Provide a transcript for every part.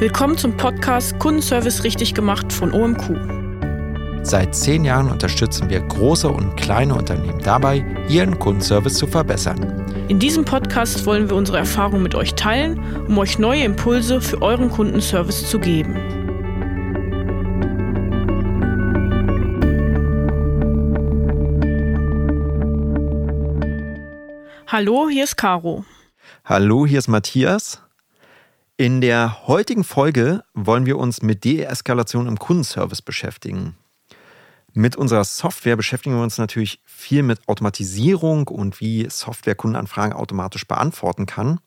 Willkommen zum Podcast Kundenservice richtig gemacht von OMQ. Seit zehn Jahren unterstützen wir große und kleine Unternehmen dabei, ihren Kundenservice zu verbessern. In diesem Podcast wollen wir unsere Erfahrungen mit euch teilen, um euch neue Impulse für euren Kundenservice zu geben. Hallo, hier ist Caro. Hallo, hier ist Matthias. In der heutigen Folge wollen wir uns mit Deeskalation im Kundenservice beschäftigen. Mit unserer Software beschäftigen wir uns natürlich viel mit Automatisierung und wie Software Kundenanfragen automatisch beantworten kann.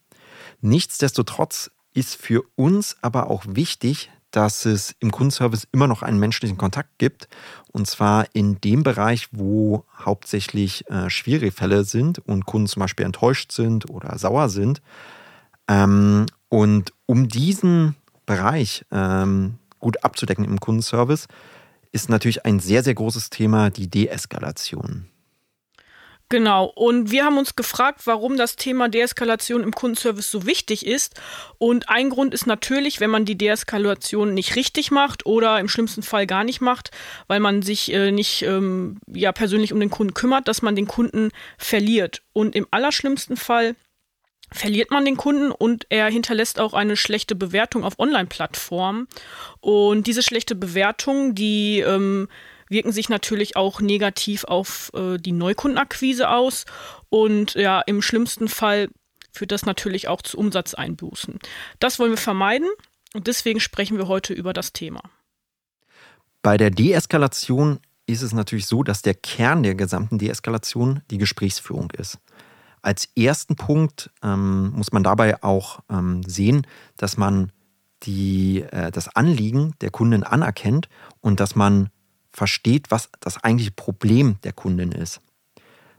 Nichtsdestotrotz ist für uns aber auch wichtig, dass es im Kundenservice immer noch einen menschlichen Kontakt gibt. Und zwar in dem Bereich, wo hauptsächlich äh, schwierige Fälle sind und Kunden zum Beispiel enttäuscht sind oder sauer sind. Ähm, und um diesen Bereich ähm, gut abzudecken im Kundenservice, ist natürlich ein sehr, sehr großes Thema die Deeskalation. Genau. Und wir haben uns gefragt, warum das Thema Deeskalation im Kundenservice so wichtig ist. Und ein Grund ist natürlich, wenn man die Deeskalation nicht richtig macht oder im schlimmsten Fall gar nicht macht, weil man sich äh, nicht ähm, ja, persönlich um den Kunden kümmert, dass man den Kunden verliert. Und im allerschlimmsten Fall verliert man den Kunden und er hinterlässt auch eine schlechte Bewertung auf Online-Plattformen. Und diese schlechte Bewertung, die ähm, wirken sich natürlich auch negativ auf äh, die Neukundenakquise aus. Und ja, im schlimmsten Fall führt das natürlich auch zu Umsatzeinbußen. Das wollen wir vermeiden und deswegen sprechen wir heute über das Thema. Bei der Deeskalation ist es natürlich so, dass der Kern der gesamten Deeskalation die Gesprächsführung ist. Als ersten Punkt ähm, muss man dabei auch ähm, sehen, dass man die, äh, das Anliegen der Kundin anerkennt und dass man versteht, was das eigentliche Problem der Kundin ist.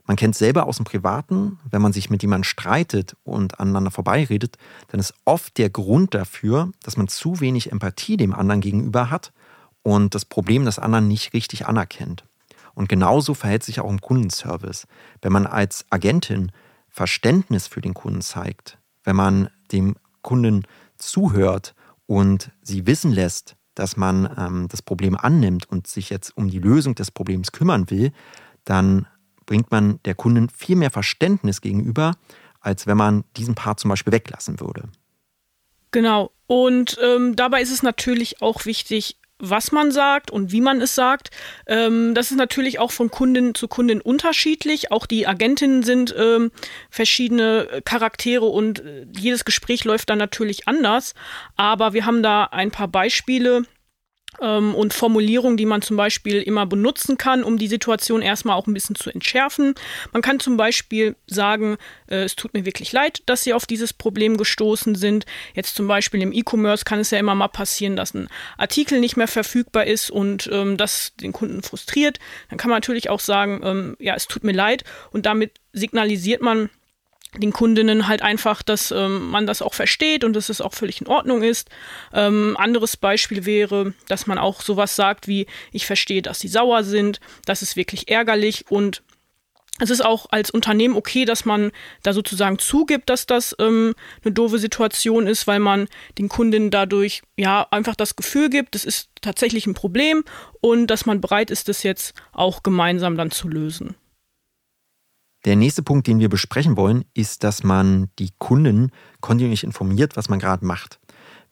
Man kennt selber aus dem Privaten, wenn man sich mit jemandem streitet und aneinander vorbeiredet, dann ist oft der Grund dafür, dass man zu wenig Empathie dem anderen gegenüber hat und das Problem des anderen nicht richtig anerkennt. Und genauso verhält sich auch im Kundenservice. Wenn man als Agentin Verständnis für den Kunden zeigt, wenn man dem Kunden zuhört und sie wissen lässt, dass man ähm, das Problem annimmt und sich jetzt um die Lösung des Problems kümmern will, dann bringt man der Kundin viel mehr Verständnis gegenüber, als wenn man diesen Part zum Beispiel weglassen würde. Genau. Und ähm, dabei ist es natürlich auch wichtig, was man sagt und wie man es sagt. Ähm, das ist natürlich auch von Kundin zu Kundin unterschiedlich. Auch die Agentinnen sind ähm, verschiedene Charaktere und äh, jedes Gespräch läuft dann natürlich anders. Aber wir haben da ein paar Beispiele ähm, und Formulierungen, die man zum Beispiel immer benutzen kann, um die Situation erstmal auch ein bisschen zu entschärfen. Man kann zum Beispiel sagen, äh, es tut mir wirklich leid, dass Sie auf dieses Problem gestoßen sind. Jetzt zum Beispiel im E-Commerce kann es ja immer mal passieren, dass ein Artikel nicht mehr verfügbar ist und ähm, das den Kunden frustriert. Dann kann man natürlich auch sagen, ähm, ja, es tut mir leid und damit signalisiert man, den Kundinnen halt einfach, dass ähm, man das auch versteht und dass es auch völlig in Ordnung ist. Ähm, anderes Beispiel wäre, dass man auch sowas sagt wie, ich verstehe, dass sie sauer sind, das ist wirklich ärgerlich und es ist auch als Unternehmen okay, dass man da sozusagen zugibt, dass das ähm, eine doofe Situation ist, weil man den Kundinnen dadurch ja einfach das Gefühl gibt, es ist tatsächlich ein Problem und dass man bereit ist, das jetzt auch gemeinsam dann zu lösen. Der nächste Punkt, den wir besprechen wollen, ist, dass man die Kunden kontinuierlich informiert, was man gerade macht.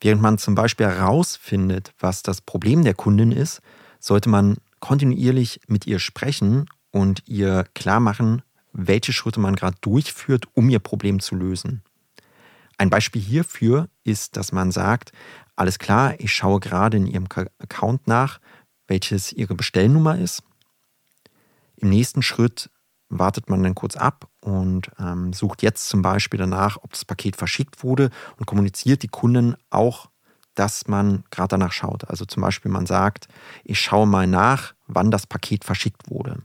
Während man zum Beispiel herausfindet, was das Problem der Kundin ist, sollte man kontinuierlich mit ihr sprechen und ihr klar machen, welche Schritte man gerade durchführt, um ihr Problem zu lösen. Ein Beispiel hierfür ist, dass man sagt, alles klar, ich schaue gerade in Ihrem Account nach, welches Ihre Bestellnummer ist. Im nächsten Schritt wartet man dann kurz ab und ähm, sucht jetzt zum Beispiel danach, ob das Paket verschickt wurde und kommuniziert die Kunden auch, dass man gerade danach schaut. Also zum Beispiel man sagt, ich schaue mal nach, wann das Paket verschickt wurde.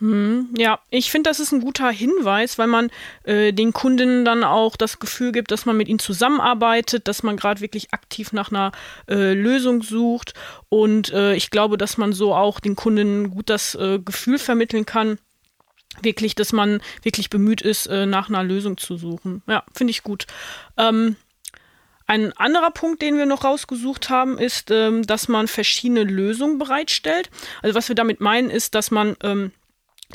Hm, ja, ich finde, das ist ein guter Hinweis, weil man äh, den Kundinnen dann auch das Gefühl gibt, dass man mit ihnen zusammenarbeitet, dass man gerade wirklich aktiv nach einer äh, Lösung sucht. Und äh, ich glaube, dass man so auch den Kundinnen gut das äh, Gefühl vermitteln kann, wirklich, dass man wirklich bemüht ist, äh, nach einer Lösung zu suchen. Ja, finde ich gut. Ähm, Ein anderer Punkt, den wir noch rausgesucht haben, ist, ähm, dass man verschiedene Lösungen bereitstellt. Also was wir damit meinen, ist, dass man ähm,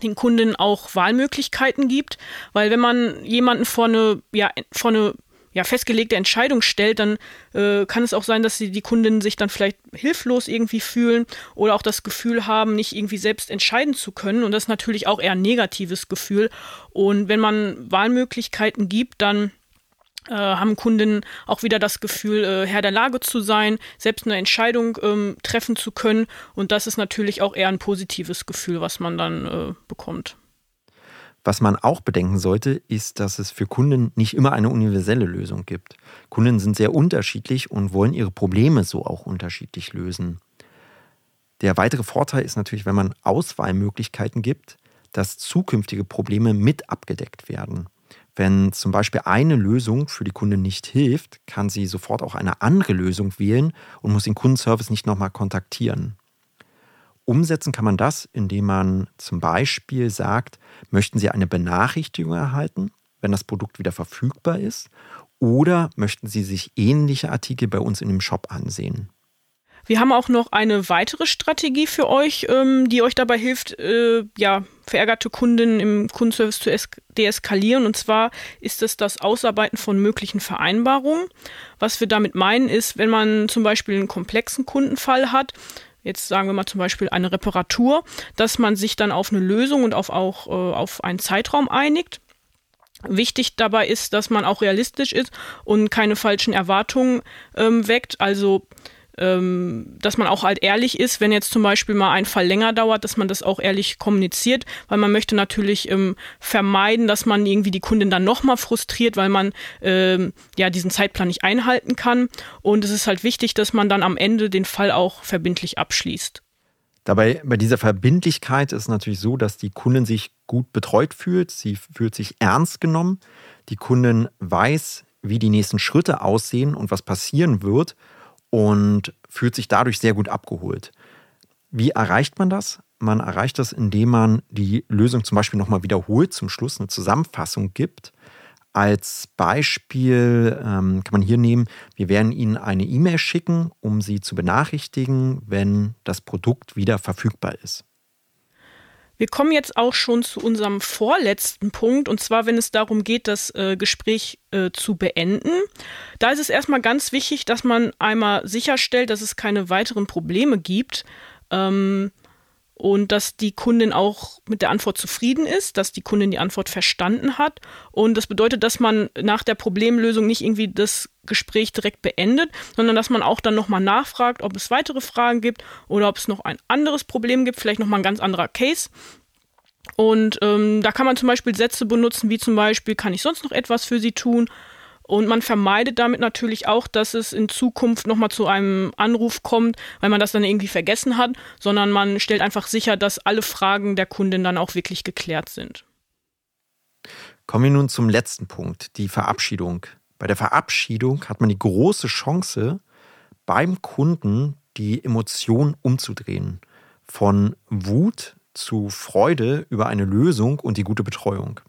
den Kunden auch Wahlmöglichkeiten gibt, weil wenn man jemanden vor eine, ja, vor eine ja, festgelegte Entscheidung stellt, dann äh, kann es auch sein, dass die, die Kunden sich dann vielleicht hilflos irgendwie fühlen oder auch das Gefühl haben, nicht irgendwie selbst entscheiden zu können. Und das ist natürlich auch eher ein negatives Gefühl. Und wenn man Wahlmöglichkeiten gibt, dann äh, haben Kunden auch wieder das Gefühl, äh, Herr der Lage zu sein, selbst eine Entscheidung ähm, treffen zu können. Und das ist natürlich auch eher ein positives Gefühl, was man dann äh, bekommt. Was man auch bedenken sollte, ist, dass es für Kunden nicht immer eine universelle Lösung gibt. Kunden sind sehr unterschiedlich und wollen ihre Probleme so auch unterschiedlich lösen. Der weitere Vorteil ist natürlich, wenn man Auswahlmöglichkeiten gibt, dass zukünftige Probleme mit abgedeckt werden. Wenn zum Beispiel eine Lösung für die Kunden nicht hilft, kann sie sofort auch eine andere Lösung wählen und muss den Kundenservice nicht nochmal kontaktieren. Umsetzen kann man das, indem man zum Beispiel sagt, möchten Sie eine Benachrichtigung erhalten, wenn das Produkt wieder verfügbar ist, oder möchten Sie sich ähnliche Artikel bei uns in dem Shop ansehen. Wir haben auch noch eine weitere Strategie für euch, ähm, die euch dabei hilft, äh, ja, verärgerte Kunden im Kundenservice zu deeskalieren. Und zwar ist es das Ausarbeiten von möglichen Vereinbarungen. Was wir damit meinen, ist, wenn man zum Beispiel einen komplexen Kundenfall hat, jetzt sagen wir mal zum Beispiel eine Reparatur, dass man sich dann auf eine Lösung und auf auch äh, auf einen Zeitraum einigt. Wichtig dabei ist, dass man auch realistisch ist und keine falschen Erwartungen ähm, weckt. Also ähm, dass man auch halt ehrlich ist, wenn jetzt zum Beispiel mal ein Fall länger dauert, dass man das auch ehrlich kommuniziert, weil man möchte natürlich ähm, vermeiden, dass man irgendwie die Kundin dann nochmal frustriert, weil man ähm, ja diesen Zeitplan nicht einhalten kann. Und es ist halt wichtig, dass man dann am Ende den Fall auch verbindlich abschließt. Dabei bei dieser Verbindlichkeit ist es natürlich so, dass die Kundin sich gut betreut fühlt, sie fühlt sich ernst genommen, die Kundin weiß, wie die nächsten Schritte aussehen und was passieren wird und fühlt sich dadurch sehr gut abgeholt. Wie erreicht man das? Man erreicht das, indem man die Lösung zum Beispiel nochmal wiederholt, zum Schluss eine Zusammenfassung gibt. Als Beispiel ähm, kann man hier nehmen, wir werden Ihnen eine E-Mail schicken, um Sie zu benachrichtigen, wenn das Produkt wieder verfügbar ist. Wir kommen jetzt auch schon zu unserem vorletzten Punkt, und zwar, wenn es darum geht, das äh, Gespräch äh, zu beenden. Da ist es erstmal ganz wichtig, dass man einmal sicherstellt, dass es keine weiteren Probleme gibt. Ähm, und dass die Kundin auch mit der Antwort zufrieden ist, dass die Kundin die Antwort verstanden hat. Und das bedeutet, dass man nach der Problemlösung nicht irgendwie das Gespräch direkt beendet, sondern dass man auch dann nochmal nachfragt, ob es weitere Fragen gibt oder ob es noch ein anderes Problem gibt, vielleicht nochmal ein ganz anderer Case. Und ähm, da kann man zum Beispiel Sätze benutzen, wie zum Beispiel, kann ich sonst noch etwas für Sie tun? Und man vermeidet damit natürlich auch, dass es in Zukunft nochmal zu einem Anruf kommt, weil man das dann irgendwie vergessen hat, sondern man stellt einfach sicher, dass alle Fragen der Kundin dann auch wirklich geklärt sind. Kommen wir nun zum letzten Punkt, die Verabschiedung. Bei der Verabschiedung hat man die große Chance, beim Kunden die Emotion umzudrehen. Von Wut zu Freude über eine Lösung und die gute Betreuung.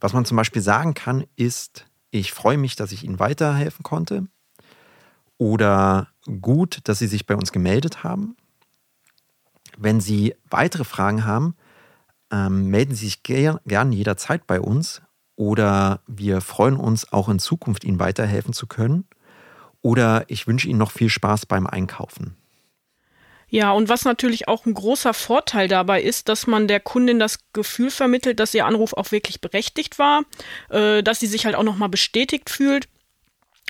Was man zum Beispiel sagen kann, ist, ich freue mich, dass ich Ihnen weiterhelfen konnte. Oder gut, dass Sie sich bei uns gemeldet haben. Wenn Sie weitere Fragen haben, ähm, melden Sie sich ger gern jederzeit bei uns. Oder wir freuen uns auch in Zukunft, Ihnen weiterhelfen zu können. Oder ich wünsche Ihnen noch viel Spaß beim Einkaufen. Ja, und was natürlich auch ein großer Vorteil dabei ist, dass man der Kundin das Gefühl vermittelt, dass ihr Anruf auch wirklich berechtigt war, äh, dass sie sich halt auch nochmal bestätigt fühlt.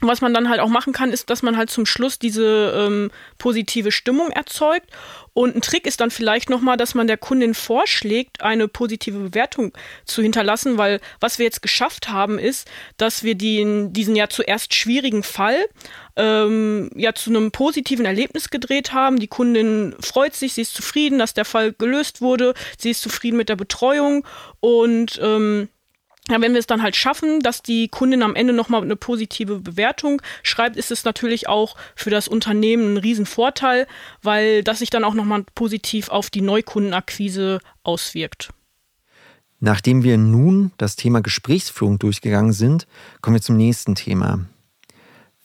Was man dann halt auch machen kann, ist, dass man halt zum Schluss diese ähm, positive Stimmung erzeugt. Und ein Trick ist dann vielleicht nochmal, dass man der Kundin vorschlägt, eine positive Bewertung zu hinterlassen, weil was wir jetzt geschafft haben, ist, dass wir den, diesen ja zuerst schwierigen Fall ähm, ja zu einem positiven Erlebnis gedreht haben. Die Kundin freut sich, sie ist zufrieden, dass der Fall gelöst wurde, sie ist zufrieden mit der Betreuung. Und ähm, ja, wenn wir es dann halt schaffen, dass die Kundin am Ende nochmal eine positive Bewertung schreibt, ist es natürlich auch für das Unternehmen ein Riesenvorteil, weil das sich dann auch nochmal positiv auf die Neukundenakquise auswirkt. Nachdem wir nun das Thema Gesprächsführung durchgegangen sind, kommen wir zum nächsten Thema.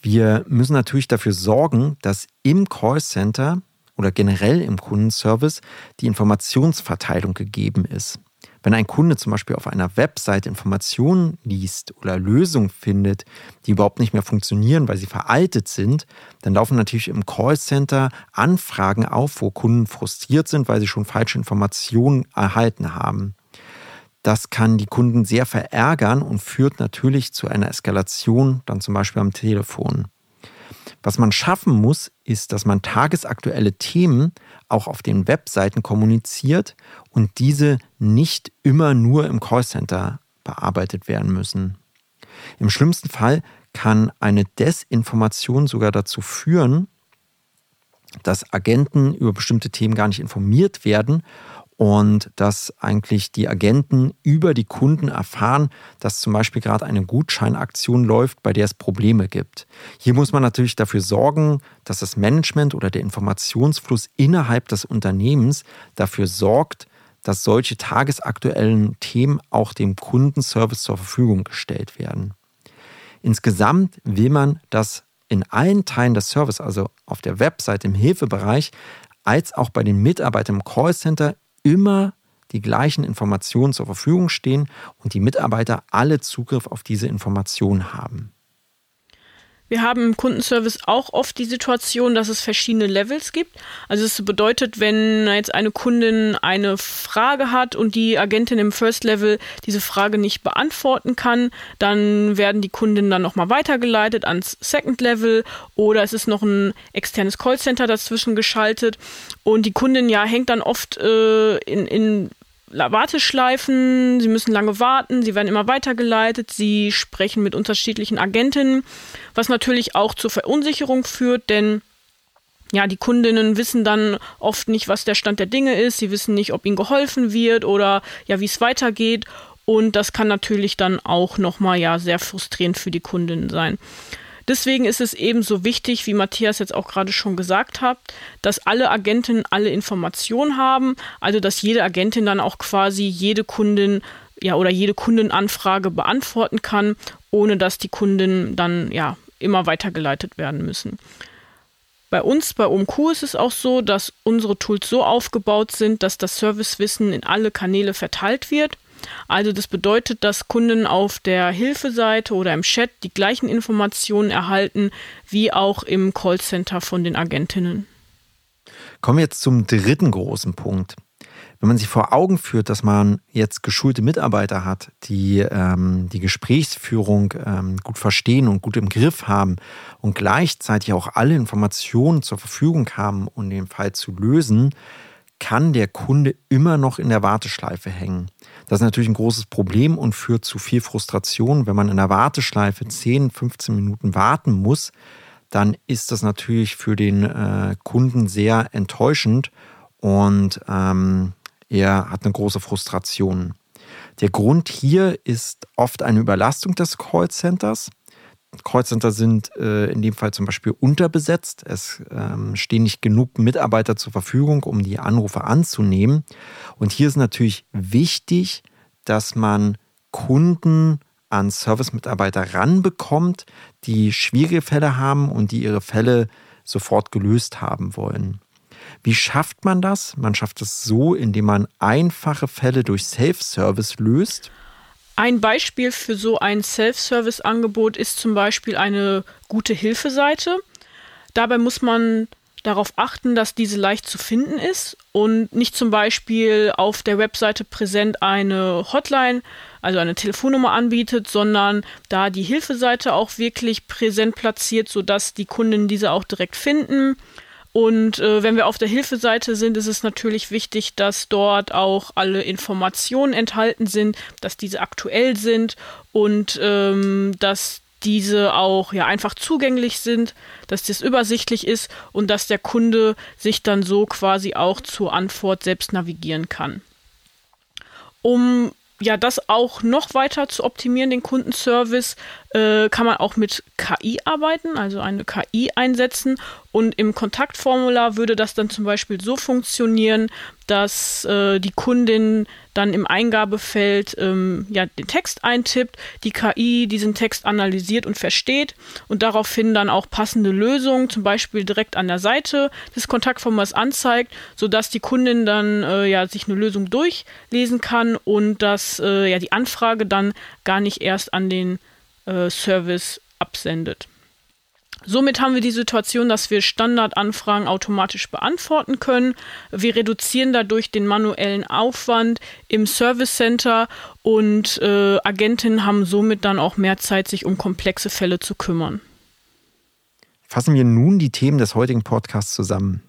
Wir müssen natürlich dafür sorgen, dass im Callcenter oder generell im Kundenservice die Informationsverteilung gegeben ist. Wenn ein Kunde zum Beispiel auf einer Website Informationen liest oder Lösungen findet, die überhaupt nicht mehr funktionieren, weil sie veraltet sind, dann laufen natürlich im Callcenter Anfragen auf, wo Kunden frustriert sind, weil sie schon falsche Informationen erhalten haben. Das kann die Kunden sehr verärgern und führt natürlich zu einer Eskalation, dann zum Beispiel am Telefon. Was man schaffen muss, ist, dass man tagesaktuelle Themen auch auf den Webseiten kommuniziert und diese nicht immer nur im Callcenter bearbeitet werden müssen. Im schlimmsten Fall kann eine Desinformation sogar dazu führen, dass Agenten über bestimmte Themen gar nicht informiert werden und dass eigentlich die Agenten über die Kunden erfahren, dass zum Beispiel gerade eine Gutscheinaktion läuft, bei der es Probleme gibt. Hier muss man natürlich dafür sorgen, dass das Management oder der Informationsfluss innerhalb des Unternehmens dafür sorgt, dass solche tagesaktuellen Themen auch dem Kundenservice zur Verfügung gestellt werden. Insgesamt will man, dass in allen Teilen des Service, also auf der Website, im Hilfebereich, als auch bei den Mitarbeitern im Callcenter immer die gleichen Informationen zur Verfügung stehen und die Mitarbeiter alle Zugriff auf diese Informationen haben. Wir haben im Kundenservice auch oft die Situation, dass es verschiedene Levels gibt. Also es bedeutet, wenn jetzt eine Kundin eine Frage hat und die Agentin im First Level diese Frage nicht beantworten kann, dann werden die Kundinnen dann nochmal weitergeleitet ans Second Level oder es ist noch ein externes Callcenter dazwischen geschaltet und die Kundin ja hängt dann oft äh, in, in Warteschleifen, sie müssen lange warten, sie werden immer weitergeleitet, sie sprechen mit unterschiedlichen Agentinnen, was natürlich auch zur Verunsicherung führt, denn ja, die Kundinnen wissen dann oft nicht, was der Stand der Dinge ist, sie wissen nicht, ob ihnen geholfen wird oder ja, wie es weitergeht und das kann natürlich dann auch nochmal ja sehr frustrierend für die Kundinnen sein. Deswegen ist es eben so wichtig, wie Matthias jetzt auch gerade schon gesagt hat, dass alle Agentinnen alle Informationen haben, also dass jede Agentin dann auch quasi jede Kundin ja oder jede Kundenanfrage beantworten kann, ohne dass die Kunden dann ja immer weitergeleitet werden müssen. Bei uns bei OMQ ist es auch so, dass unsere Tools so aufgebaut sind, dass das Servicewissen in alle Kanäle verteilt wird. Also das bedeutet, dass Kunden auf der Hilfeseite oder im Chat die gleichen Informationen erhalten wie auch im Callcenter von den Agentinnen. Kommen wir jetzt zum dritten großen Punkt. Wenn man sich vor Augen führt, dass man jetzt geschulte Mitarbeiter hat, die ähm, die Gesprächsführung ähm, gut verstehen und gut im Griff haben und gleichzeitig auch alle Informationen zur Verfügung haben, um den Fall zu lösen, kann der Kunde immer noch in der Warteschleife hängen. Das ist natürlich ein großes Problem und führt zu viel Frustration. Wenn man in der Warteschleife 10, 15 Minuten warten muss, dann ist das natürlich für den äh, Kunden sehr enttäuschend und ähm, er hat eine große Frustration. Der Grund hier ist oft eine Überlastung des Callcenters. Callcenter sind äh, in dem Fall zum Beispiel unterbesetzt. Es ähm, stehen nicht genug Mitarbeiter zur Verfügung, um die Anrufe anzunehmen. Und hier ist natürlich wichtig, dass man Kunden an Service-Mitarbeiter ranbekommt, die schwierige Fälle haben und die ihre Fälle sofort gelöst haben wollen. Wie schafft man das? Man schafft es so, indem man einfache Fälle durch Self-Service löst. Ein Beispiel für so ein Self-Service-Angebot ist zum Beispiel eine gute Hilfeseite. Dabei muss man darauf achten, dass diese leicht zu finden ist und nicht zum Beispiel auf der Webseite präsent eine Hotline, also eine Telefonnummer anbietet, sondern da die Hilfeseite auch wirklich präsent platziert, sodass die Kunden diese auch direkt finden. Und äh, wenn wir auf der Hilfeseite sind, ist es natürlich wichtig, dass dort auch alle Informationen enthalten sind, dass diese aktuell sind und ähm, dass diese auch ja einfach zugänglich sind, dass das übersichtlich ist und dass der Kunde sich dann so quasi auch zur Antwort selbst navigieren kann. Um ja, das auch noch weiter zu optimieren, den Kundenservice, äh, kann man auch mit KI arbeiten, also eine KI einsetzen. Und im Kontaktformular würde das dann zum Beispiel so funktionieren, dass äh, die Kundin dann im Eingabefeld ähm, ja, den Text eintippt, die KI diesen Text analysiert und versteht und daraufhin dann auch passende Lösungen, zum Beispiel direkt an der Seite des Kontaktformats anzeigt, sodass die Kundin dann äh, ja, sich eine Lösung durchlesen kann und dass äh, ja, die Anfrage dann gar nicht erst an den äh, Service absendet. Somit haben wir die Situation, dass wir Standardanfragen automatisch beantworten können. Wir reduzieren dadurch den manuellen Aufwand im Service Center und äh, Agentinnen haben somit dann auch mehr Zeit, sich um komplexe Fälle zu kümmern. Fassen wir nun die Themen des heutigen Podcasts zusammen.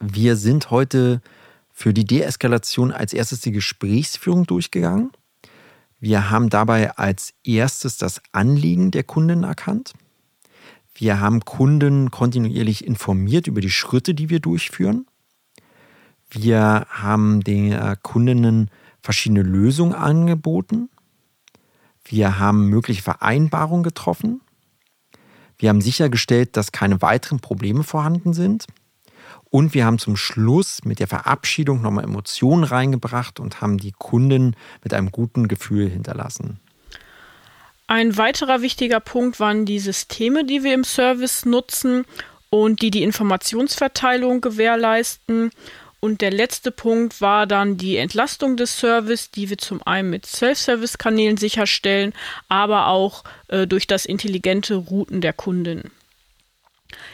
Wir sind heute für die Deeskalation als erstes die Gesprächsführung durchgegangen. Wir haben dabei als erstes das Anliegen der Kundin erkannt. Wir haben Kunden kontinuierlich informiert über die Schritte, die wir durchführen. Wir haben den äh, Kundinnen verschiedene Lösungen angeboten. Wir haben mögliche Vereinbarungen getroffen. Wir haben sichergestellt, dass keine weiteren Probleme vorhanden sind. Und wir haben zum Schluss mit der Verabschiedung nochmal Emotionen reingebracht und haben die Kunden mit einem guten Gefühl hinterlassen. Ein weiterer wichtiger Punkt waren die Systeme, die wir im Service nutzen und die die Informationsverteilung gewährleisten. Und der letzte Punkt war dann die Entlastung des Service, die wir zum einen mit Self-Service-Kanälen sicherstellen, aber auch äh, durch das intelligente Routen der Kunden.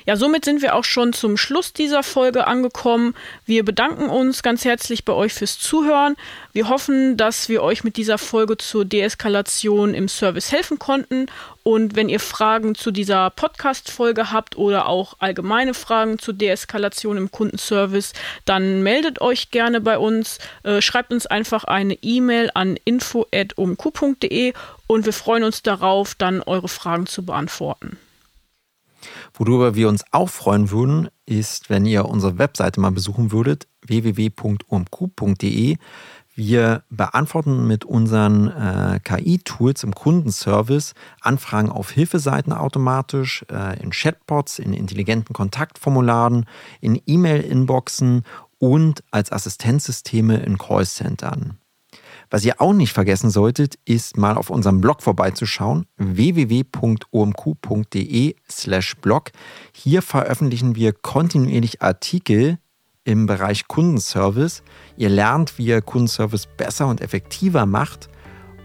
Ja, somit sind wir auch schon zum Schluss dieser Folge angekommen. Wir bedanken uns ganz herzlich bei euch fürs Zuhören. Wir hoffen, dass wir euch mit dieser Folge zur Deeskalation im Service helfen konnten. Und wenn ihr Fragen zu dieser Podcast-Folge habt oder auch allgemeine Fragen zur Deeskalation im Kundenservice, dann meldet euch gerne bei uns. Äh, schreibt uns einfach eine E-Mail an info.umq.de und wir freuen uns darauf, dann eure Fragen zu beantworten. Worüber wir uns auch freuen würden, ist, wenn ihr unsere Webseite mal besuchen würdet, www.umq.de. Wir beantworten mit unseren äh, KI-Tools im Kundenservice Anfragen auf Hilfeseiten automatisch, äh, in Chatbots, in intelligenten Kontaktformularen, in E-Mail-Inboxen und als Assistenzsysteme in Callcentern. Was ihr auch nicht vergessen solltet, ist mal auf unserem Blog vorbeizuschauen, www.omq.de/slash blog. Hier veröffentlichen wir kontinuierlich Artikel im Bereich Kundenservice. Ihr lernt, wie ihr Kundenservice besser und effektiver macht.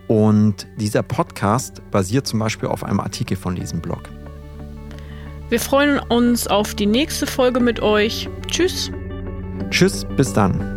Und dieser Podcast basiert zum Beispiel auf einem Artikel von diesem Blog. Wir freuen uns auf die nächste Folge mit euch. Tschüss. Tschüss, bis dann.